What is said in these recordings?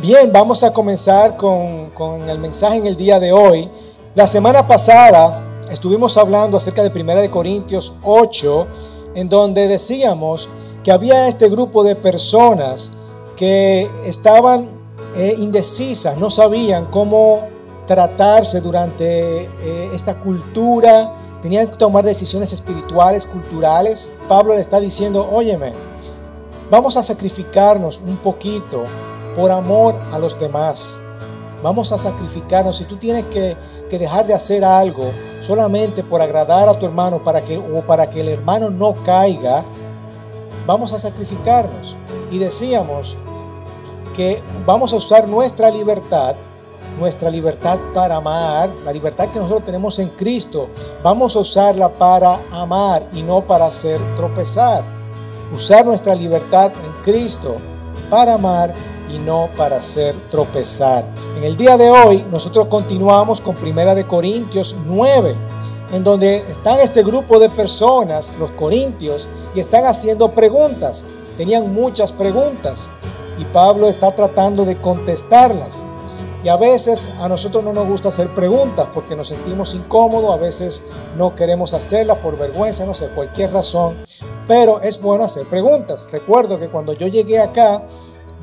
Bien, vamos a comenzar con, el mensaje en el día de hoy. La semana pasada estuvimos hablando acerca de 1 de Corintios 8, en donde decíamos que había este grupo de personas que estaban eh, indecisas, no sabían cómo tratarse durante eh, esta cultura, tenían que tomar decisiones espirituales, culturales. Pablo le está diciendo, óyeme, vamos a sacrificarnos un poquito por amor a los demás. Vamos a sacrificarnos. Si tú tienes que, dejar de hacer algo solamente por agradar a tu hermano para que, o para que el hermano no caiga, vamos a sacrificarnos. Y decíamos que vamos a usar nuestra libertad, nuestra libertad para amar, la libertad que nosotros tenemos en Cristo, vamos a usarla para amar y no para hacer tropezar. Usar nuestra libertad en Cristo para amar y no para hacer tropezar. En el día de hoy nosotros continuamos con Primera de Corintios 9, en donde están este grupo de personas, los corintios, y están haciendo preguntas. Tenían muchas preguntas y Pablo está tratando de contestarlas. Y a veces a nosotros no nos gusta hacer preguntas porque nos sentimos incómodos, a veces no queremos hacerlas por vergüenza, no sé, cualquier razón. Pero es bueno hacer preguntas. Recuerdo que cuando yo llegué acá,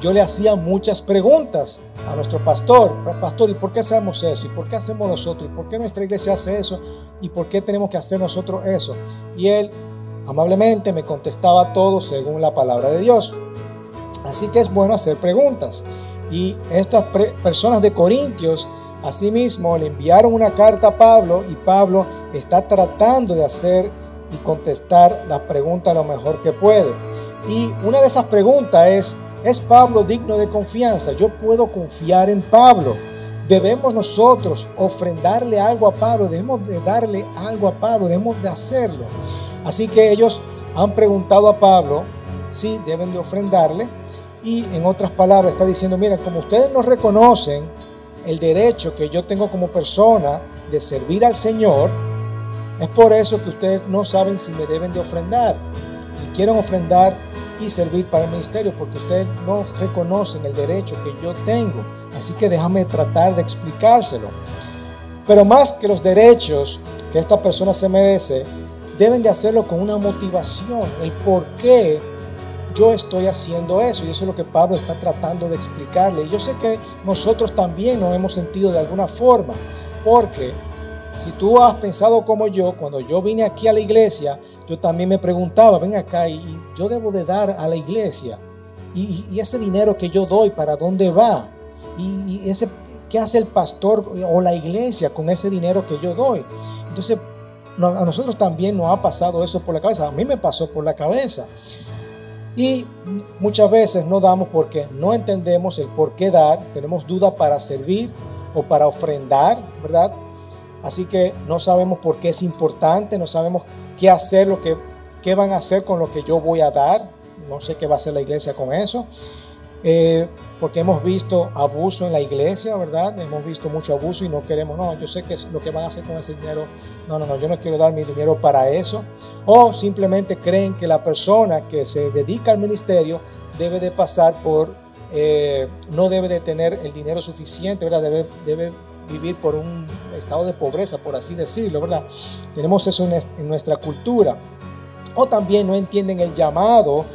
yo le hacía muchas preguntas a nuestro pastor. Pastor, ¿y por qué hacemos eso? ¿Y por qué hacemos nosotros? ¿Y por qué nuestra iglesia hace eso? ¿Y por qué tenemos que hacer nosotros eso? Y él amablemente me contestaba todo según la palabra de Dios. Así que es bueno hacer preguntas. Y estas personas de Corintios, asimismo, le enviaron una carta a Pablo y Pablo está tratando de hacer y contestar las preguntas lo mejor que puede. Y una de esas preguntas es, ¿Es Pablo digno de confianza? Yo puedo confiar en Pablo. Debemos nosotros ofrendarle algo a Pablo, debemos de darle algo a Pablo, debemos de hacerlo. Así que ellos han preguntado a Pablo si deben de ofrendarle y en otras palabras está diciendo, mira, como ustedes no reconocen el derecho que yo tengo como persona de servir al Señor, es por eso que ustedes no saben si me deben de ofrendar. Si quieren ofrendar, y servir para el ministerio porque ustedes no reconocen el derecho que yo tengo. Así que déjame tratar de explicárselo. Pero más que los derechos que esta persona se merece, deben de hacerlo con una motivación, el por qué yo estoy haciendo eso. Y eso es lo que Pablo está tratando de explicarle. Y yo sé que nosotros también nos hemos sentido de alguna forma, porque si tú has pensado como yo, cuando yo vine aquí a la iglesia, yo también me preguntaba, ven acá, y, yo debo de dar a la iglesia. Y, ese dinero que yo doy, ¿para dónde va? Y, ese, ¿qué hace el pastor o la iglesia con ese dinero que yo doy? Entonces, a nosotros también nos ha pasado eso por la cabeza. A mí me pasó por la cabeza. Y muchas veces no damos porque no entendemos el por qué dar. Tenemos duda para servir o para ofrendar, ¿verdad? Así que no sabemos por qué es importante, no sabemos qué hacer, lo que, qué van a hacer con lo que yo voy a dar. No sé qué va a hacer la iglesia con eso. Eh, porque hemos visto abuso en la iglesia, ¿verdad? Hemos visto mucho abuso y no queremos, no, yo sé que es lo que van a hacer con ese dinero, no, no, no, yo no quiero dar mi dinero para eso. O simplemente creen que la persona que se dedica al ministerio debe de pasar por, eh, no debe de tener el dinero suficiente, ¿verdad? Debe, debe vivir por un estado de pobreza, por así decirlo, ¿verdad? Tenemos eso en nuestra cultura. O también no entienden el llamado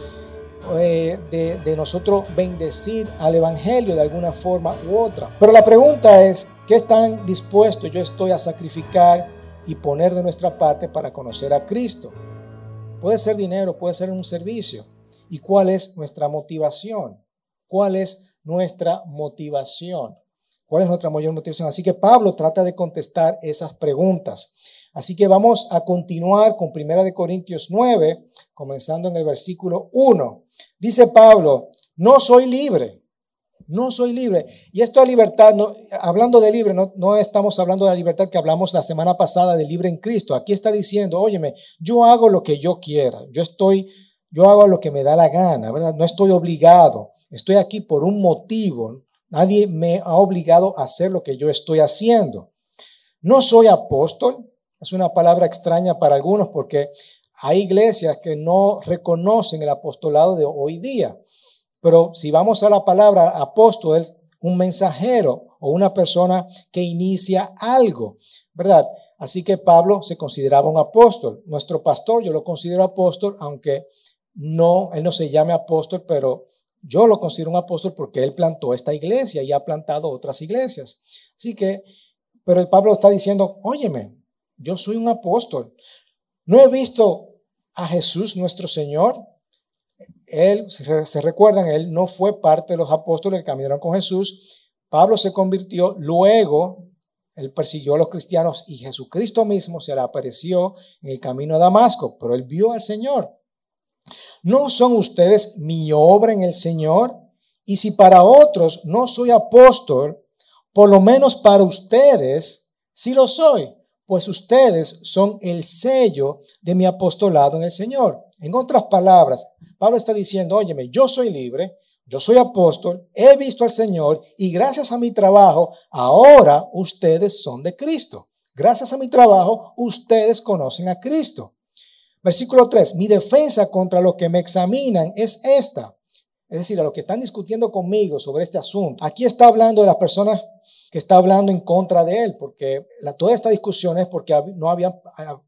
eh, de, de, nosotros bendecir al Evangelio de alguna forma u otra. Pero la pregunta es, ¿qué tan dispuesto yo estoy a sacrificar y poner de nuestra parte para conocer a Cristo? Puede ser dinero, puede ser un servicio. ¿Y cuál es nuestra motivación? ¿Cuál es nuestra motivación? ¿Cuál es nuestra mayor motivación? Así que Pablo trata de contestar esas preguntas. Así que vamos a continuar con 1 de Corintios 9, comenzando en el versículo 1. Dice Pablo, no soy libre, no soy libre. Y esto de libertad, hablando de libre, no, no estamos hablando de la libertad que hablamos la semana pasada de libre en Cristo. Aquí está diciendo, óyeme, yo hago lo que yo quiera, yo estoy, yo hago lo que me da la gana, ¿verdad? No estoy obligado, estoy aquí por un motivo, Nadie me ha obligado a hacer lo que yo estoy haciendo. No soy apóstol. Es una palabra extraña para algunos porque hay iglesias que no reconocen el apostolado de hoy día. Pero si vamos a la palabra apóstol, un mensajero o una persona que inicia algo, ¿verdad? Así que Pablo se consideraba un apóstol. Nuestro pastor, yo lo considero apóstol, aunque no, él no se llame apóstol, pero yo lo considero un apóstol porque él plantó esta iglesia y ha plantado otras iglesias. Así que, pero el Pablo está diciendo, óyeme, yo soy un apóstol. No he visto a Jesús nuestro Señor. Él, se, se recuerdan, él no fue parte de los apóstoles que caminaron con Jesús. Pablo se convirtió, luego él persiguió a los cristianos y Jesucristo mismo se le apareció en el camino a Damasco, pero él vio al Señor. ¿No son ustedes mi obra en el Señor? Y si para otros no soy apóstol, por lo menos para ustedes sí lo soy, pues ustedes son el sello de mi apostolado en el Señor. En otras palabras, Pablo está diciendo, óyeme, yo soy libre, yo soy apóstol, he visto al Señor y gracias a mi trabajo, ahora ustedes son de Cristo. Gracias a mi trabajo, ustedes conocen a Cristo. Versículo 3, mi defensa contra los que me examinan es esta. Es decir, a los que están discutiendo conmigo sobre este asunto. Aquí está hablando de las personas que está hablando en contra de él, porque la, toda esta discusión es porque no había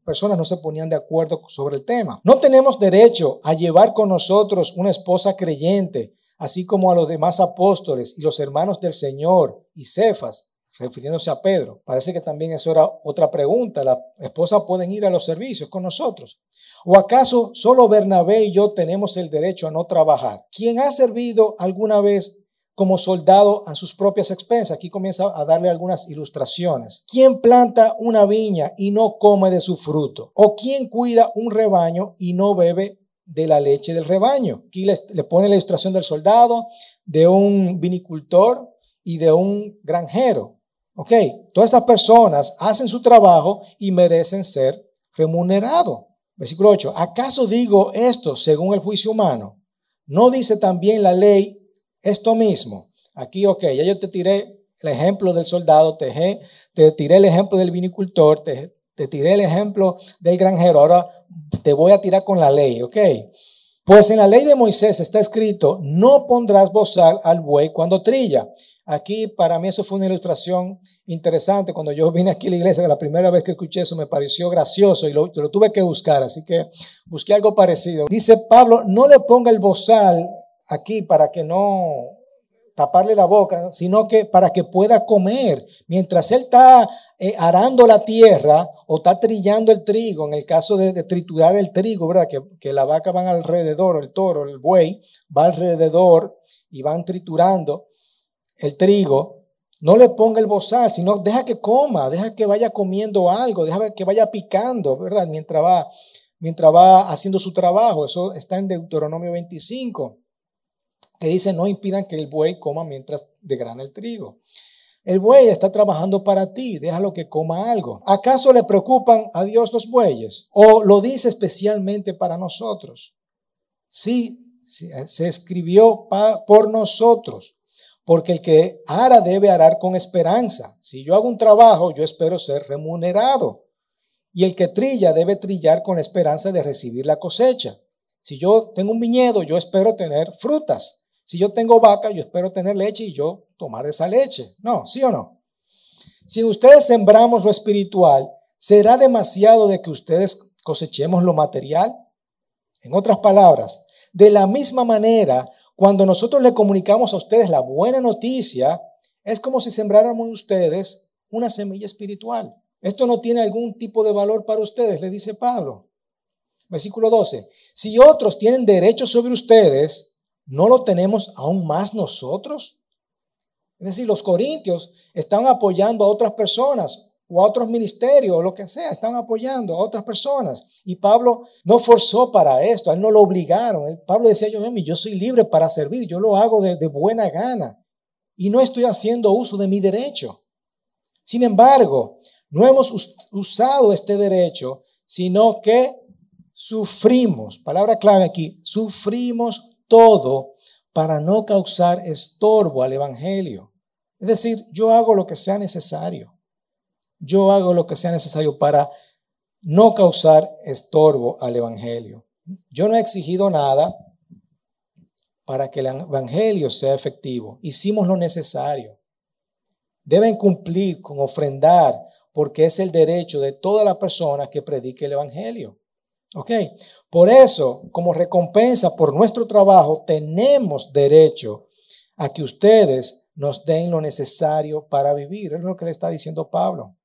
personas no se ponían de acuerdo sobre el tema. No tenemos derecho a llevar con nosotros una esposa creyente, así como a los demás apóstoles y los hermanos del Señor y Cefas, refiriéndose a Pedro. Parece que también eso era otra pregunta. La esposa pueden ir a los servicios con nosotros. ¿O acaso solo Bernabé y yo tenemos el derecho a no trabajar? ¿Quién ha servido alguna vez como soldado a sus propias expensas? Aquí comienza a darle algunas ilustraciones. ¿Quién planta una viña y no come de su fruto? ¿O quién cuida un rebaño y no bebe de la leche del rebaño? Aquí le pone la ilustración del soldado, de un vinicultor y de un granjero. Ok, todas estas personas hacen su trabajo y merecen ser remunerados. Versículo 8, ¿acaso digo esto según el juicio humano? ¿No dice también la ley esto mismo? Aquí, ok, ya yo te tiré el ejemplo del soldado, te, te tiré el ejemplo del vinicultor, te, te tiré el ejemplo del granjero, ahora te voy a tirar con la ley, ok. Pues en la ley de Moisés está escrito, no pondrás bozal al buey cuando trilla. Aquí para mí eso fue una ilustración interesante. Cuando yo vine aquí a la iglesia, la primera vez que escuché eso me pareció gracioso y lo, lo tuve que buscar, así que busqué algo parecido. Dice Pablo, no le ponga el bozal aquí para que no taparle la boca, sino que para que pueda comer. Mientras él está eh, arando la tierra o está trillando el trigo, en el caso de, de triturar el trigo, ¿verdad? Que, que la vaca van alrededor, el toro, el buey, va alrededor y van triturando el trigo, no le ponga el bozal, sino deja que coma, deja que vaya comiendo algo, deja que vaya picando, ¿verdad? Mientras va, mientras va haciendo su trabajo. Eso está en Deuteronomio 25, que dice, no impidan que el buey coma mientras degrana el trigo. El buey está trabajando para ti, déjalo que coma algo. ¿Acaso le preocupan a Dios los bueyes? ¿O lo dice especialmente para nosotros? Sí, se escribió por nosotros porque el que ara debe arar con esperanza. Si yo hago un trabajo, yo espero ser remunerado. Y el que trilla debe trillar con esperanza de recibir la cosecha. Si yo tengo un viñedo, yo espero tener frutas. Si yo tengo vaca, yo espero tener leche y yo tomar esa leche. No, ¿sí o no? Si ustedes sembramos lo espiritual, ¿será demasiado de que ustedes cosechemos lo material? En otras palabras, de la misma manera, cuando nosotros le comunicamos a ustedes la buena noticia, es como si sembráramos ustedes una semilla espiritual. Esto no tiene algún tipo de valor para ustedes, le dice Pablo. Versículo 12. Si otros tienen derecho sobre ustedes, ¿no lo tenemos aún más nosotros? Es decir, los corintios están apoyando a otras personas o a otros ministerios o lo que sea, están apoyando a otras personas. Y Pablo no forzó para esto, a él no lo obligaron. Pablo decía, yo, yo soy libre para servir, yo lo hago de, de buena gana y no estoy haciendo uso de mi derecho. Sin embargo, no hemos usado este derecho, sino que sufrimos, palabra clave aquí, sufrimos todo para no causar estorbo al Evangelio. Es decir, yo hago lo que sea necesario yo hago lo que sea necesario para no causar estorbo al Evangelio. Yo no he exigido nada, para que el Evangelio sea efectivo. Hicimos lo necesario. Deben cumplir con ofrendar porque es el derecho de toda la persona que predique el Evangelio. ¿Ok? Por eso, como recompensa por nuestro trabajo, tenemos derecho a que ustedes nos den lo necesario para vivir. Es lo que le está diciendo Pablo.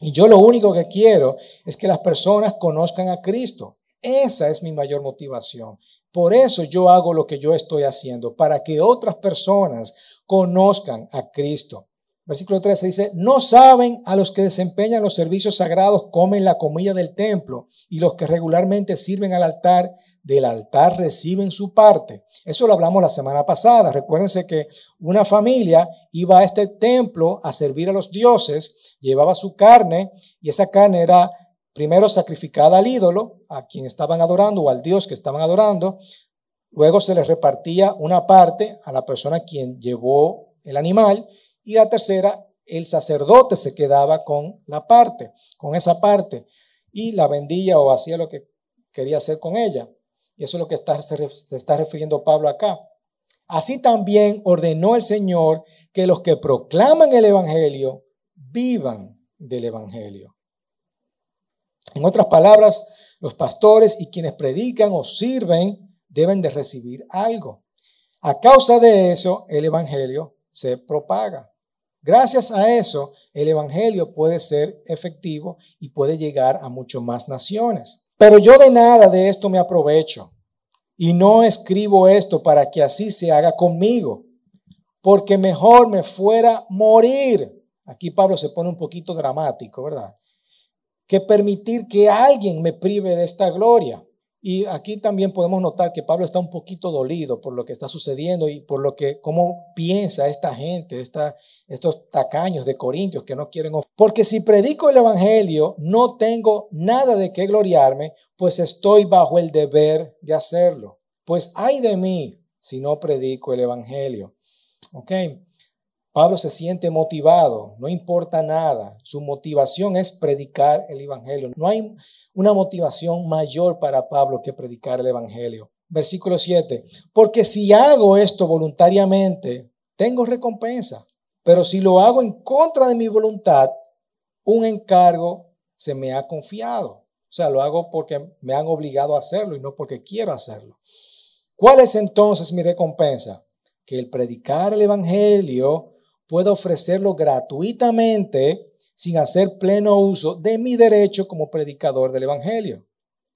Y yo lo único que quiero es que las personas conozcan a Cristo. Esa es mi mayor motivación. Por eso yo hago lo que yo estoy haciendo, para que otras personas conozcan a Cristo. Versículo 13 dice, no saben a los que desempeñan los servicios sagrados comen la comida del templo y los que regularmente sirven al altar, del altar reciben su parte. Eso lo hablamos la semana pasada. Recuérdense que una familia iba a este templo a servir a los dioses, llevaba su carne y esa carne era primero sacrificada al ídolo, a quien estaban adorando o al dios que estaban adorando. Luego se les repartía una parte a la persona quien llevó el animal y la tercera, el sacerdote se quedaba con la parte, con esa parte, y la vendía o hacía lo que quería hacer con ella. Y eso es lo que está, se está refiriendo Pablo acá. Así también ordenó el Señor que los que proclaman el Evangelio vivan del Evangelio. En otras palabras, los pastores y quienes predican o sirven deben de recibir algo. A causa de eso, el Evangelio se propaga. Gracias a eso, el Evangelio puede ser efectivo y puede llegar a mucho más naciones. Pero yo de nada de esto me aprovecho y no escribo esto para que así se haga conmigo, porque mejor me fuera morir. Aquí Pablo se pone un poquito dramático, ¿verdad? Que permitir que alguien me prive de esta gloria. Y aquí también podemos notar que Pablo está un poquito dolido por lo que está sucediendo y por lo que, cómo piensa esta gente, esta, estos tacaños de Corintios que no quieren. Porque si predico el Evangelio, no tengo nada de qué gloriarme, pues estoy bajo el deber de hacerlo. Pues hay de mí si no predico el Evangelio. ¿Ok? Pablo se siente motivado, no importa nada, su motivación es predicar el Evangelio. No hay una motivación mayor para Pablo que predicar el Evangelio. Versículo 7, porque si hago esto voluntariamente, tengo recompensa, pero si lo hago en contra de mi voluntad, un encargo se me ha confiado. O sea, lo hago porque me han obligado a hacerlo y no porque quiero hacerlo. ¿Cuál es entonces mi recompensa? Que el predicar el Evangelio puedo ofrecerlo gratuitamente sin hacer pleno uso de mi derecho como predicador del Evangelio.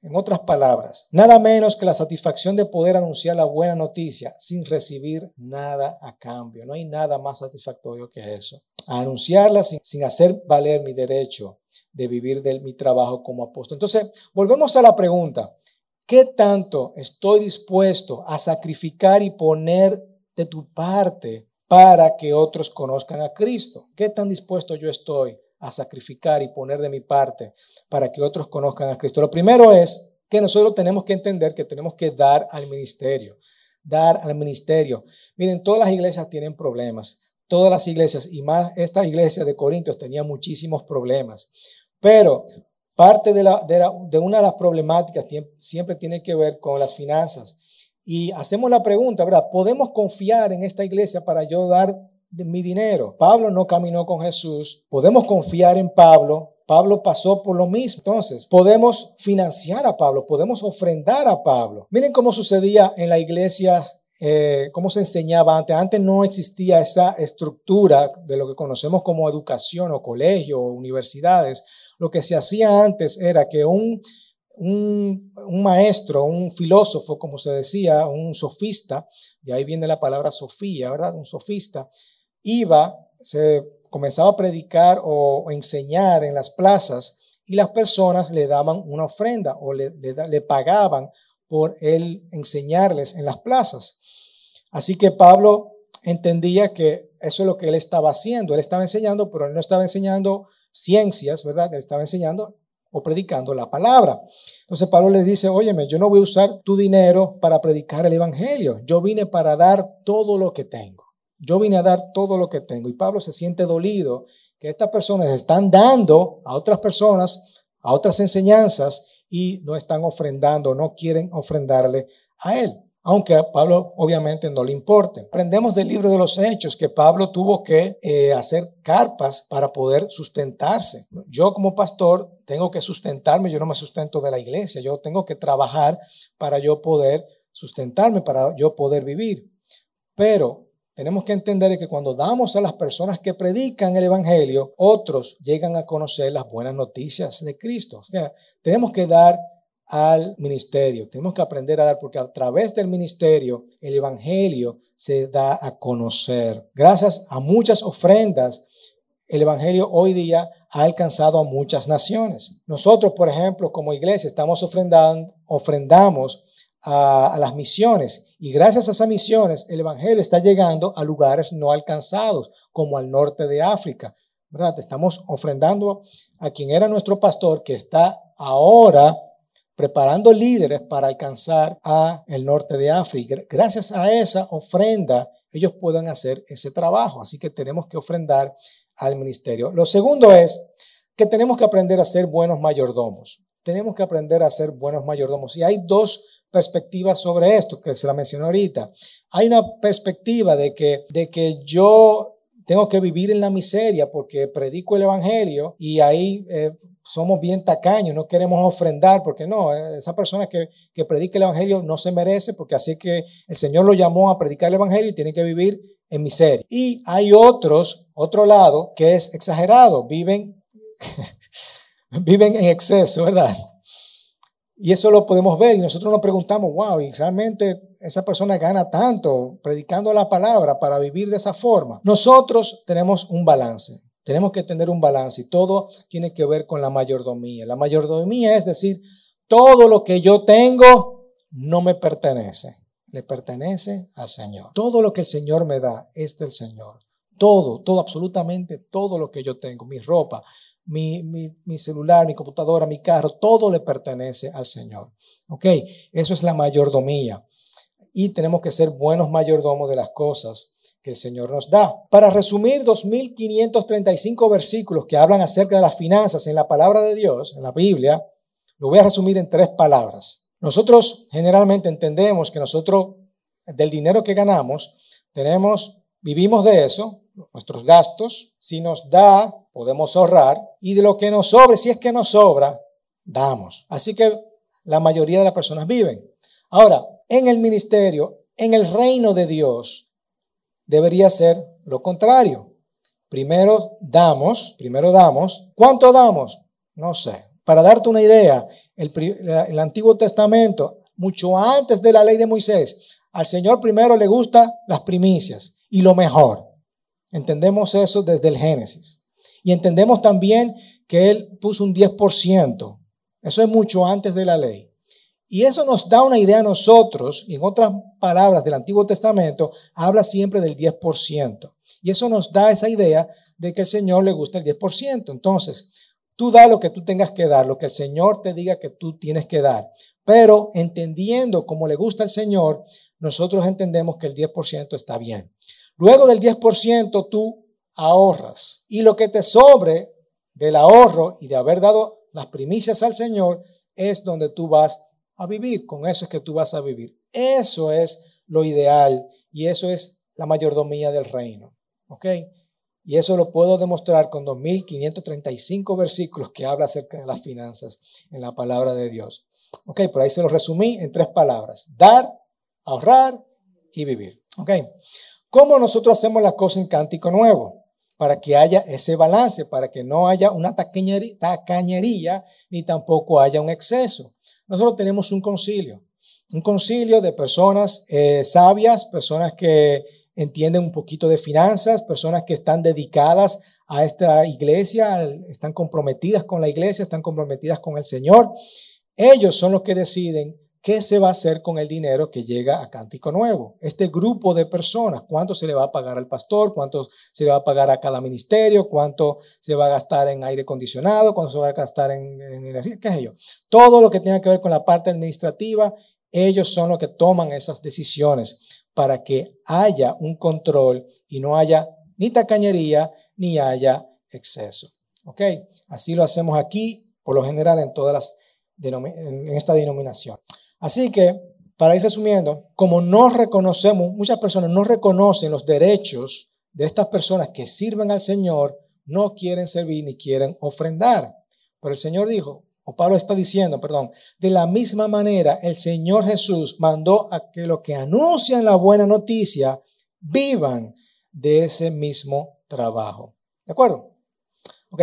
En otras palabras, nada menos que la satisfacción de poder anunciar la buena noticia sin recibir nada a cambio. No hay nada más satisfactorio que eso. anunciarla sin, hacer valer mi derecho de vivir de mi trabajo como apóstol. Entonces, volvemos a la pregunta. ¿Qué tanto estoy dispuesto a sacrificar y poner de tu parte para que otros conozcan a Cristo. ¿Qué tan dispuesto yo estoy a sacrificar y poner de mi parte para que otros conozcan a Cristo? Lo primero es que nosotros tenemos que entender que tenemos que dar al ministerio, dar al ministerio. Miren, todas las iglesias tienen problemas, todas las iglesias, y más esta iglesia de Corintios tenía muchísimos problemas, pero parte de, la, de, de una de las problemáticas siempre tiene que ver con las finanzas. Y hacemos la pregunta, ¿verdad? ¿Podemos confiar en esta iglesia para yo dar mi dinero? Pablo no caminó con Jesús. ¿Podemos confiar en Pablo? Pablo pasó por lo mismo. Entonces, podemos financiar a Pablo, podemos ofrendar a Pablo. Miren cómo sucedía en la iglesia, eh, cómo se enseñaba antes. Antes no existía esa estructura de lo que conocemos como educación o colegio o universidades. Lo que se hacía antes era que un un, maestro, un filósofo, como se decía, un sofista, de ahí viene la palabra sofía, ¿verdad? Un sofista, iba, se comenzaba a predicar o, enseñar en las plazas y las personas le daban una ofrenda o le, le pagaban por él enseñarles en las plazas. Así que Pablo entendía que eso es lo que él estaba haciendo. Él estaba enseñando, pero él no estaba enseñando ciencias, ¿verdad? Él estaba enseñando o predicando la palabra. Entonces Pablo le dice, óyeme, yo no voy a usar tu dinero para predicar el Evangelio. Yo vine para dar todo lo que tengo. Yo vine a dar todo lo que tengo. Y Pablo se siente dolido que estas personas están dando a otras personas, a otras enseñanzas, y no están ofrendando, no quieren ofrendarle a él. Aunque a Pablo obviamente no le importe. Aprendemos del libro de los Hechos que Pablo tuvo que eh, hacer carpas para poder sustentarse. Yo como pastor tengo que sustentarme, yo no me sustento de la iglesia, yo tengo que trabajar para yo poder sustentarme, para yo poder vivir. Pero tenemos que entender que cuando damos a las personas que predican el Evangelio, otros llegan a conocer las buenas noticias de Cristo. O tenemos que dar al ministerio. Tenemos que aprender a dar porque a través del ministerio el Evangelio se da a conocer. Gracias a muchas ofrendas, el Evangelio hoy día ha alcanzado a muchas naciones. Nosotros, por ejemplo, como iglesia, estamos ofrendando, ofrendamos a, las misiones y gracias a esas misiones el Evangelio está llegando a lugares no alcanzados, como al norte de África. ¿verdad? Estamos ofrendando a quien era nuestro pastor, que está ahora preparando líderes para alcanzar a el norte de África. Gracias a esa ofrenda, ellos pueden hacer ese trabajo. Así que tenemos que ofrendar al ministerio. Lo segundo es que tenemos que aprender a ser buenos mayordomos. Tenemos que aprender a ser buenos mayordomos. Y hay dos perspectivas sobre esto que se la mencioné ahorita. Hay una perspectiva de que, de que yo tengo que vivir en la miseria porque predico el evangelio y ahí eh, somos bien tacaños, no queremos ofrendar, porque no, esa persona que, que predica el Evangelio no se merece, porque así que el Señor lo llamó a predicar el Evangelio y tiene que vivir en miseria. Y hay otros, otro lado, que es exagerado, viven, viven en exceso, ¿verdad? Y eso lo podemos ver y nosotros nos preguntamos, wow, y realmente esa persona gana tanto predicando la palabra para vivir de esa forma. Nosotros tenemos un balance. Tenemos que tener un balance y todo tiene que ver con la mayordomía. La mayordomía es decir, todo lo que yo tengo no me pertenece, le pertenece al Señor. Todo lo que el Señor me da es del Señor. Todo, todo, absolutamente todo lo que yo tengo, mi ropa, mi, mi, celular, mi computadora, mi carro, todo le pertenece al Señor. ¿Ok? Eso es la mayordomía. Y tenemos que ser buenos mayordomos de las cosas que el Señor nos da. Para resumir 2.535 versículos que hablan acerca de las finanzas en la palabra de Dios, en la Biblia, lo voy a resumir en tres palabras. Nosotros generalmente entendemos que nosotros del dinero que ganamos tenemos, vivimos de eso, nuestros gastos, si nos da, podemos ahorrar y de lo que nos sobre, si es que nos sobra, damos. Así que la mayoría de las personas viven. Ahora, en el ministerio, en el reino de Dios, debería ser lo contrario. Primero damos, primero damos. ¿Cuánto damos? No sé. Para darte una idea, el, el, Antiguo Testamento, mucho antes de la ley de Moisés, al Señor primero le gusta las primicias y lo mejor. Entendemos eso desde el Génesis. Y entendemos también que Él puso un 10%. Eso es mucho antes de la ley. Y eso nos da una idea a nosotros, y en otras palabras del Antiguo Testamento, habla siempre del 10%. Y eso nos da esa idea de que el Señor le gusta el 10%. Entonces, tú da lo que tú tengas que dar, lo que el Señor te diga que tú tienes que dar. Pero entendiendo cómo le gusta al Señor, nosotros entendemos que el 10% está bien. Luego del 10% tú ahorras. Y lo que te sobre del ahorro y de haber dado las primicias al Señor es donde tú vas a vivir. Con eso es que tú vas a vivir. Eso es lo ideal y eso es la mayordomía del reino. ¿Ok? Y eso lo puedo demostrar con 2.535 versículos que habla acerca de las finanzas en la palabra de Dios. Ok, por ahí se lo resumí en tres palabras. Dar, ahorrar y vivir. Ok. ¿Cómo nosotros hacemos la cosa en Cántico Nuevo? Para que haya ese balance, para que no haya una tacañería, ni tampoco haya un exceso nosotros tenemos un concilio, un concilio de personas eh, sabias, personas que entienden un poquito de finanzas, personas que están dedicadas a esta iglesia, están comprometidas con la iglesia, están comprometidas con el Señor. Ellos son los que deciden ¿Qué se va a hacer con el dinero que llega a Cántico Nuevo? Este grupo de personas, ¿cuánto se le va a pagar al pastor? ¿Cuánto se le va a pagar a cada ministerio? ¿Cuánto se va a gastar en aire acondicionado? ¿Cuánto se va a gastar en, energía? ¿Qué es ello? Todo lo que tenga que ver con la parte administrativa, ellos son los que toman esas decisiones para que haya un control y no haya ni tacañería ni haya exceso. ¿Ok? Así lo hacemos aquí, por lo general, en todas las en esta denominación. Así que para ir resumiendo, como no reconocemos, muchas personas no reconocen los derechos de estas personas que sirven al Señor, no quieren servir ni quieren ofrendar. Pero el Señor dijo, o Pablo está diciendo, perdón, de la misma manera el Señor Jesús mandó a que los que anuncian la buena noticia vivan de ese mismo trabajo. ¿De acuerdo? Ok,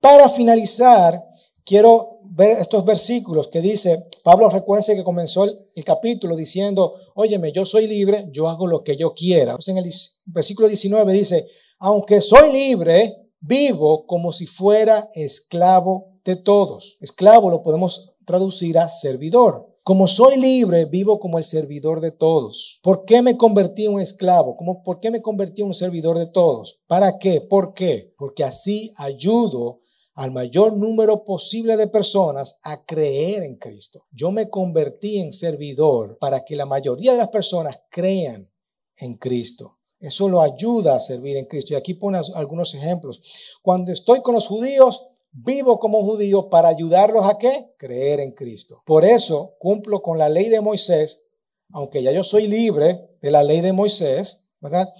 para finalizar, quiero ver estos versículos que dice, Pablo recuerde que comenzó el, capítulo diciendo, óyeme, yo soy libre, yo hago lo que yo quiera. Pues en el versículo 19 dice, aunque soy libre, vivo como si fuera esclavo de todos. Esclavo lo podemos traducir a servidor. Como soy libre, vivo como el servidor de todos. ¿Por qué me convertí en un esclavo? ¿Cómo, ¿Por qué me convertí en un servidor de todos? ¿Para qué? ¿Por qué? Porque así ayudo al mayor número posible de personas a creer en Cristo. Yo me convertí en servidor para que la mayoría de las personas crean en Cristo. Eso lo ayuda a servir en Cristo. Y aquí pone algunos ejemplos. Cuando estoy con los judíos, vivo como judío para ayudarlos a qué? Creer en Cristo. Por eso cumplo con la ley de Moisés, aunque ya yo soy libre de la ley de Moisés, ¿verdad?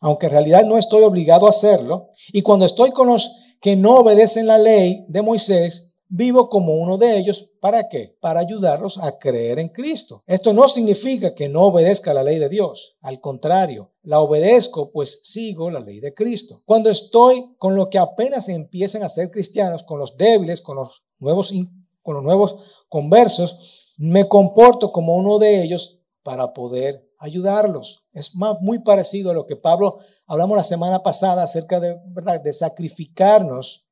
Aunque en realidad no estoy obligado a hacerlo. Y cuando estoy con los que no obedecen la ley de Moisés, vivo como uno de ellos. ¿Para qué? Para ayudarlos a creer en Cristo. Esto no significa que no obedezca la ley de Dios. Al contrario, la obedezco pues sigo la ley de Cristo. Cuando estoy con lo que apenas empiezan a ser cristianos, con los débiles, con los nuevos, con los nuevos conversos, me comporto como uno de ellos para poder ayudarlos. Es muy parecido a lo que Pablo hablamos la semana pasada acerca de, sacrificarnos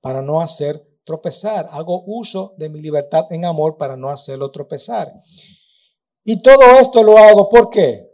para no hacer tropezar. Hago uso de mi libertad en amor para no hacerlo tropezar. Y todo esto lo hago, ¿por qué?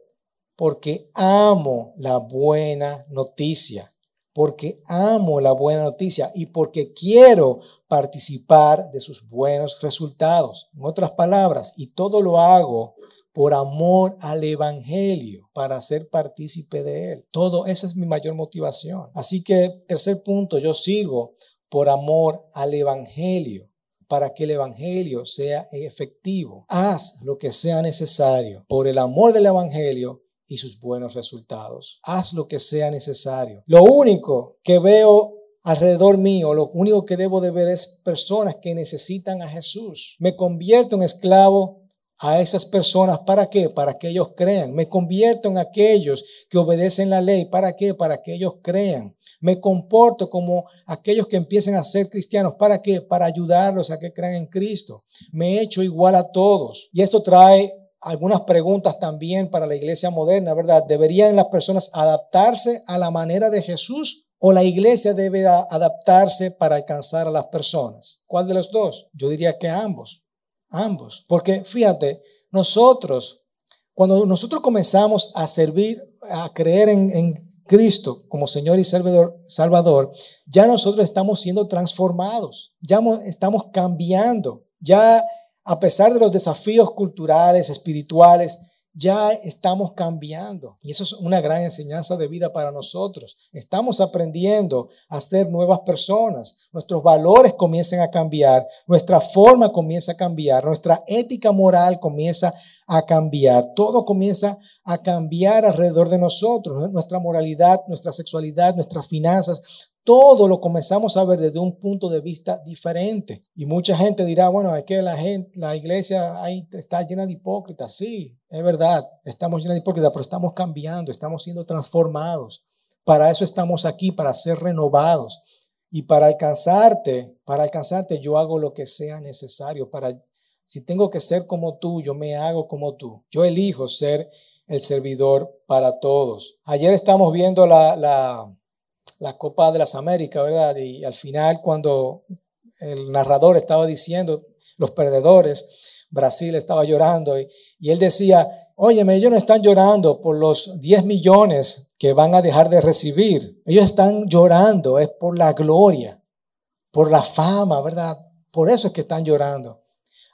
Porque amo la buena noticia. Porque amo la buena noticia y porque quiero participar de sus buenos resultados. En otras palabras, y todo lo hago por amor al Evangelio, para ser partícipe de él. Todo, esa es mi mayor motivación. Así que, tercer punto, yo sirvo por amor al Evangelio, para que el Evangelio sea efectivo. Haz lo que sea necesario por el amor del Evangelio y sus buenos resultados. Haz lo que sea necesario. Lo único que veo alrededor mío, lo único que debo de ver es personas que necesitan a Jesús. Me convierto en esclavo a esas personas. ¿Para qué? Para que ellos crean. Me convierto en aquellos que obedecen la ley. ¿Para qué? Para que ellos crean. Me comporto como aquellos que empiecen a ser cristianos. ¿Para qué? Para ayudarlos a que crean en Cristo. Me he hecho igual a todos. Y esto trae algunas preguntas también para la iglesia moderna, ¿verdad? ¿Deberían las personas adaptarse a la manera de Jesús o la iglesia debe adaptarse para alcanzar a las personas? ¿Cuál de los dos? Yo diría que ambos. Ambos. Porque fíjate, nosotros, cuando nosotros comenzamos a servir, a creer en, Cristo como Señor y Salvador, Salvador, ya nosotros estamos siendo transformados, ya estamos cambiando, ya a pesar de los desafíos culturales, espirituales, ya estamos cambiando. Y eso es una gran enseñanza de vida para nosotros. Estamos aprendiendo a ser nuevas personas. Nuestros valores comienzan a cambiar, nuestra forma comienza a cambiar, nuestra ética moral comienza a cambiar. Todo comienza a cambiar alrededor de nosotros. Nuestra moralidad, nuestra sexualidad, nuestras finanzas, todo lo comenzamos a ver desde un punto de vista diferente. Y mucha gente dirá, bueno, es que la, gente, la iglesia ahí está llena de hipócritas. Sí, es verdad, estamos llenos de hipócritas, pero estamos cambiando, estamos siendo transformados. Para eso estamos aquí, para ser renovados. Y para alcanzarte, para alcanzarte, yo hago lo que sea necesario. Para, si tengo que ser como tú, yo me hago como tú. Yo elijo ser el servidor para todos. Ayer estamos viendo la, la la Copa de las Américas, ¿verdad? Y al final cuando el narrador estaba diciendo, los perdedores, Brasil estaba llorando y, él decía, óyeme, ellos no están llorando por los 10 millones que van a dejar de recibir, ellos están llorando, es por la gloria, por la fama, ¿verdad? Por eso es que están llorando.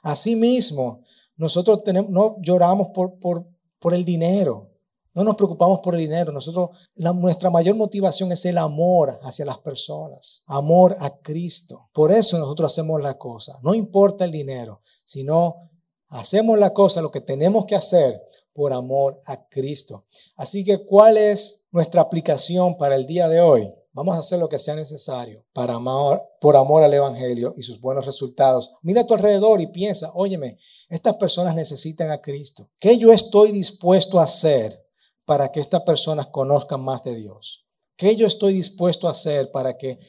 Asimismo, nosotros tenemos, no lloramos por, por, por el dinero, no nos preocupamos por el dinero. Nosotros, nuestra mayor motivación es el amor hacia las personas, amor a Cristo. Por eso nosotros hacemos la cosa. No importa el dinero, sino Hacemos la cosa, lo que tenemos que hacer por amor a Cristo. Así que, ¿cuál es nuestra aplicación para el día de hoy? Vamos a hacer lo que sea necesario para amar, por amor al Evangelio y sus buenos resultados. Mira a tu alrededor y piensa, óyeme, estas personas necesitan a Cristo. ¿Qué yo estoy dispuesto a hacer para que estas personas conozcan más de Dios? ¿Qué yo estoy dispuesto a hacer para que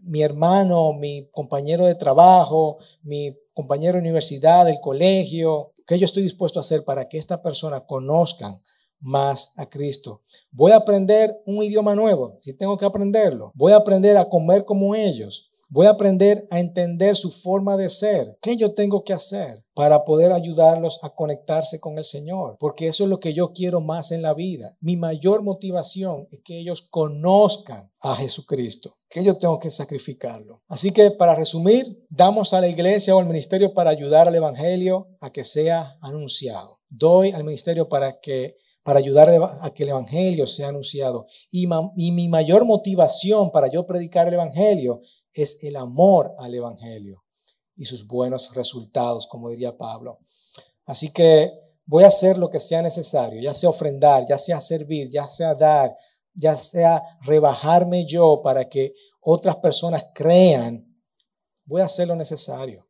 mi hermano, mi compañero de trabajo, mi compañero de universidad, del colegio, qué yo estoy dispuesto a hacer para que esta persona conozcan más a Cristo. Voy a aprender un idioma nuevo, si tengo que aprenderlo. Voy a aprender a comer como ellos. Voy a aprender a entender su forma de ser. ¿Qué yo tengo que hacer para poder ayudarlos a conectarse con el Señor? Porque eso es lo que yo quiero más en la vida. Mi mayor motivación es que ellos conozcan a Jesucristo. Que yo tengo que sacrificarlo. Así que para resumir, damos a la iglesia o al ministerio para ayudar al Evangelio a que sea anunciado. Doy al ministerio para que para ayudar a que el Evangelio sea anunciado. Y, y, mi mayor motivación para yo predicar el Evangelio es el amor al Evangelio y sus buenos resultados, como diría Pablo. Así que voy a hacer lo que sea necesario, ya sea ofrendar, ya sea servir, ya sea dar, ya sea rebajarme yo para que otras personas crean. Voy a hacer lo necesario.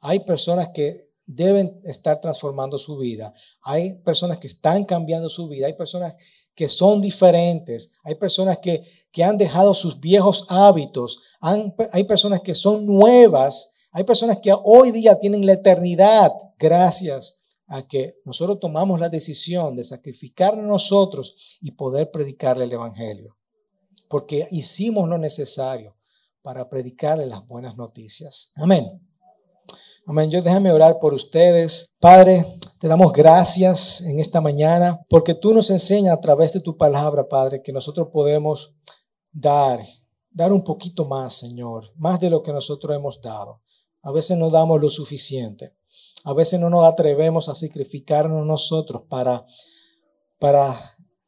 Hay personas que deben estar transformando su vida. Hay personas que están cambiando su vida. Hay personas que son diferentes. Hay personas que, que han dejado sus viejos hábitos. hay personas que son nuevas. Hay personas que hoy día tienen la eternidad gracias a que nosotros tomamos la decisión de sacrificar nosotros y poder predicarle el Evangelio. Porque hicimos lo necesario para predicarle las buenas noticias. Amén. Amén. Yo déjame orar por ustedes. Padre, te damos gracias en esta mañana porque tú nos enseñas a través de tu palabra, Padre, que nosotros podemos dar, dar un poquito más, Señor, más de lo que nosotros hemos dado. A veces no damos lo suficiente. A veces no nos atrevemos a sacrificarnos nosotros para, para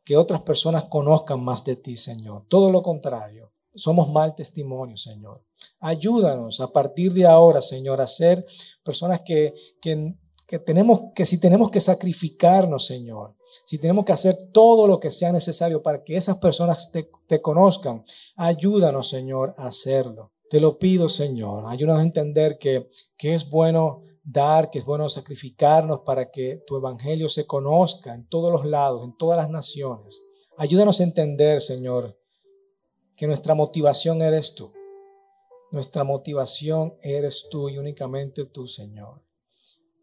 que otras personas conozcan más de ti, Señor. Todo lo contrario. Somos mal testimonio, Señor. Ayúdanos a partir de ahora, Señor, a ser personas que, que que tenemos que si tenemos que sacrificarnos, Señor, si tenemos que hacer todo lo que sea necesario para que esas personas te, conozcan, ayúdanos, Señor, a hacerlo. Te lo pido, Señor. Ayúdanos a entender que, que es bueno dar, que es bueno sacrificarnos para que tu evangelio se conozca en todos los lados, en todas las naciones. Ayúdanos a entender, Señor, que nuestra motivación eres tú. Nuestra motivación eres tú y únicamente tú, Señor.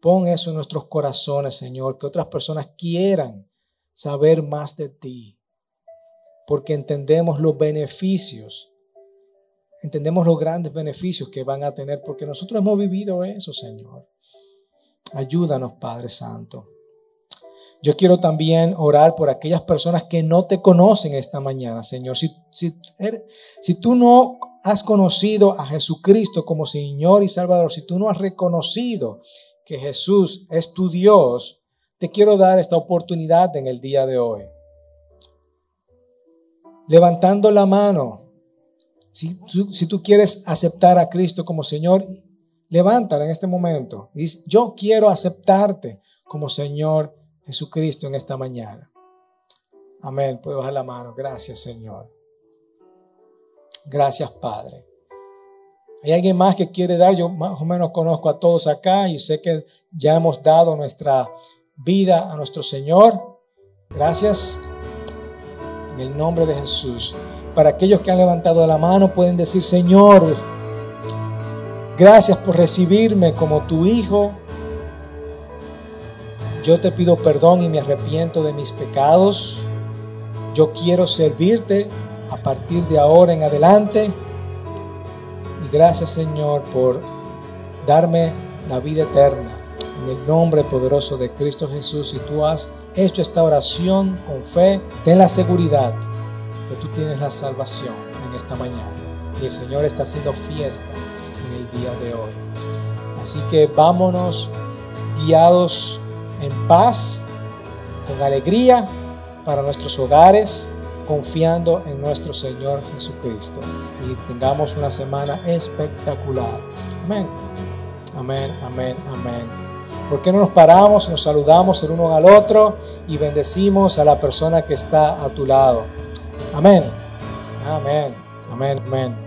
Pon eso en nuestros corazones, Señor, que otras personas quieran saber más de ti, porque entendemos los beneficios, entendemos los grandes beneficios que van a tener, porque nosotros hemos vivido eso, Señor. Ayúdanos, Padre Santo. Yo quiero también orar por aquellas personas que no te conocen esta mañana, Señor. Si, si, si, tú no has conocido a Jesucristo como Señor y Salvador, si tú no has reconocido que Jesús es tu Dios, te quiero dar esta oportunidad en el día de hoy. Levantando la mano, si tú, si tú quieres aceptar a Cristo como Señor, levántala en este momento. Y yo quiero aceptarte como Señor Jesucristo en esta mañana. Amén. Puedo bajar la mano. Gracias, Señor. Gracias, Padre. ¿Hay alguien más que quiere dar? Yo más o menos conozco a todos acá y sé que ya hemos dado nuestra vida a nuestro Señor. Gracias. En el nombre de Jesús. Para aquellos que han levantado la mano pueden decir, Señor, gracias por recibirme como tu hijo. Yo te pido perdón y me arrepiento de mis pecados. Yo quiero servirte a partir de ahora en adelante gracias Señor por darme la vida eterna. En el nombre poderoso de Cristo Jesús, si tú has hecho esta oración con fe, ten la seguridad que tú tienes la salvación en esta mañana. Y el Señor está haciendo fiesta en el día de hoy. Así que vámonos guiados en paz, con alegría para nuestros hogares, confiando en nuestro Señor Jesucristo. Y tengamos una semana espectacular. Amén. Amén, amén, amén. ¿Por qué no nos paramos, nos saludamos el uno al otro y bendecimos a la persona que está a tu lado? Amén. Amén. Amén. Amén.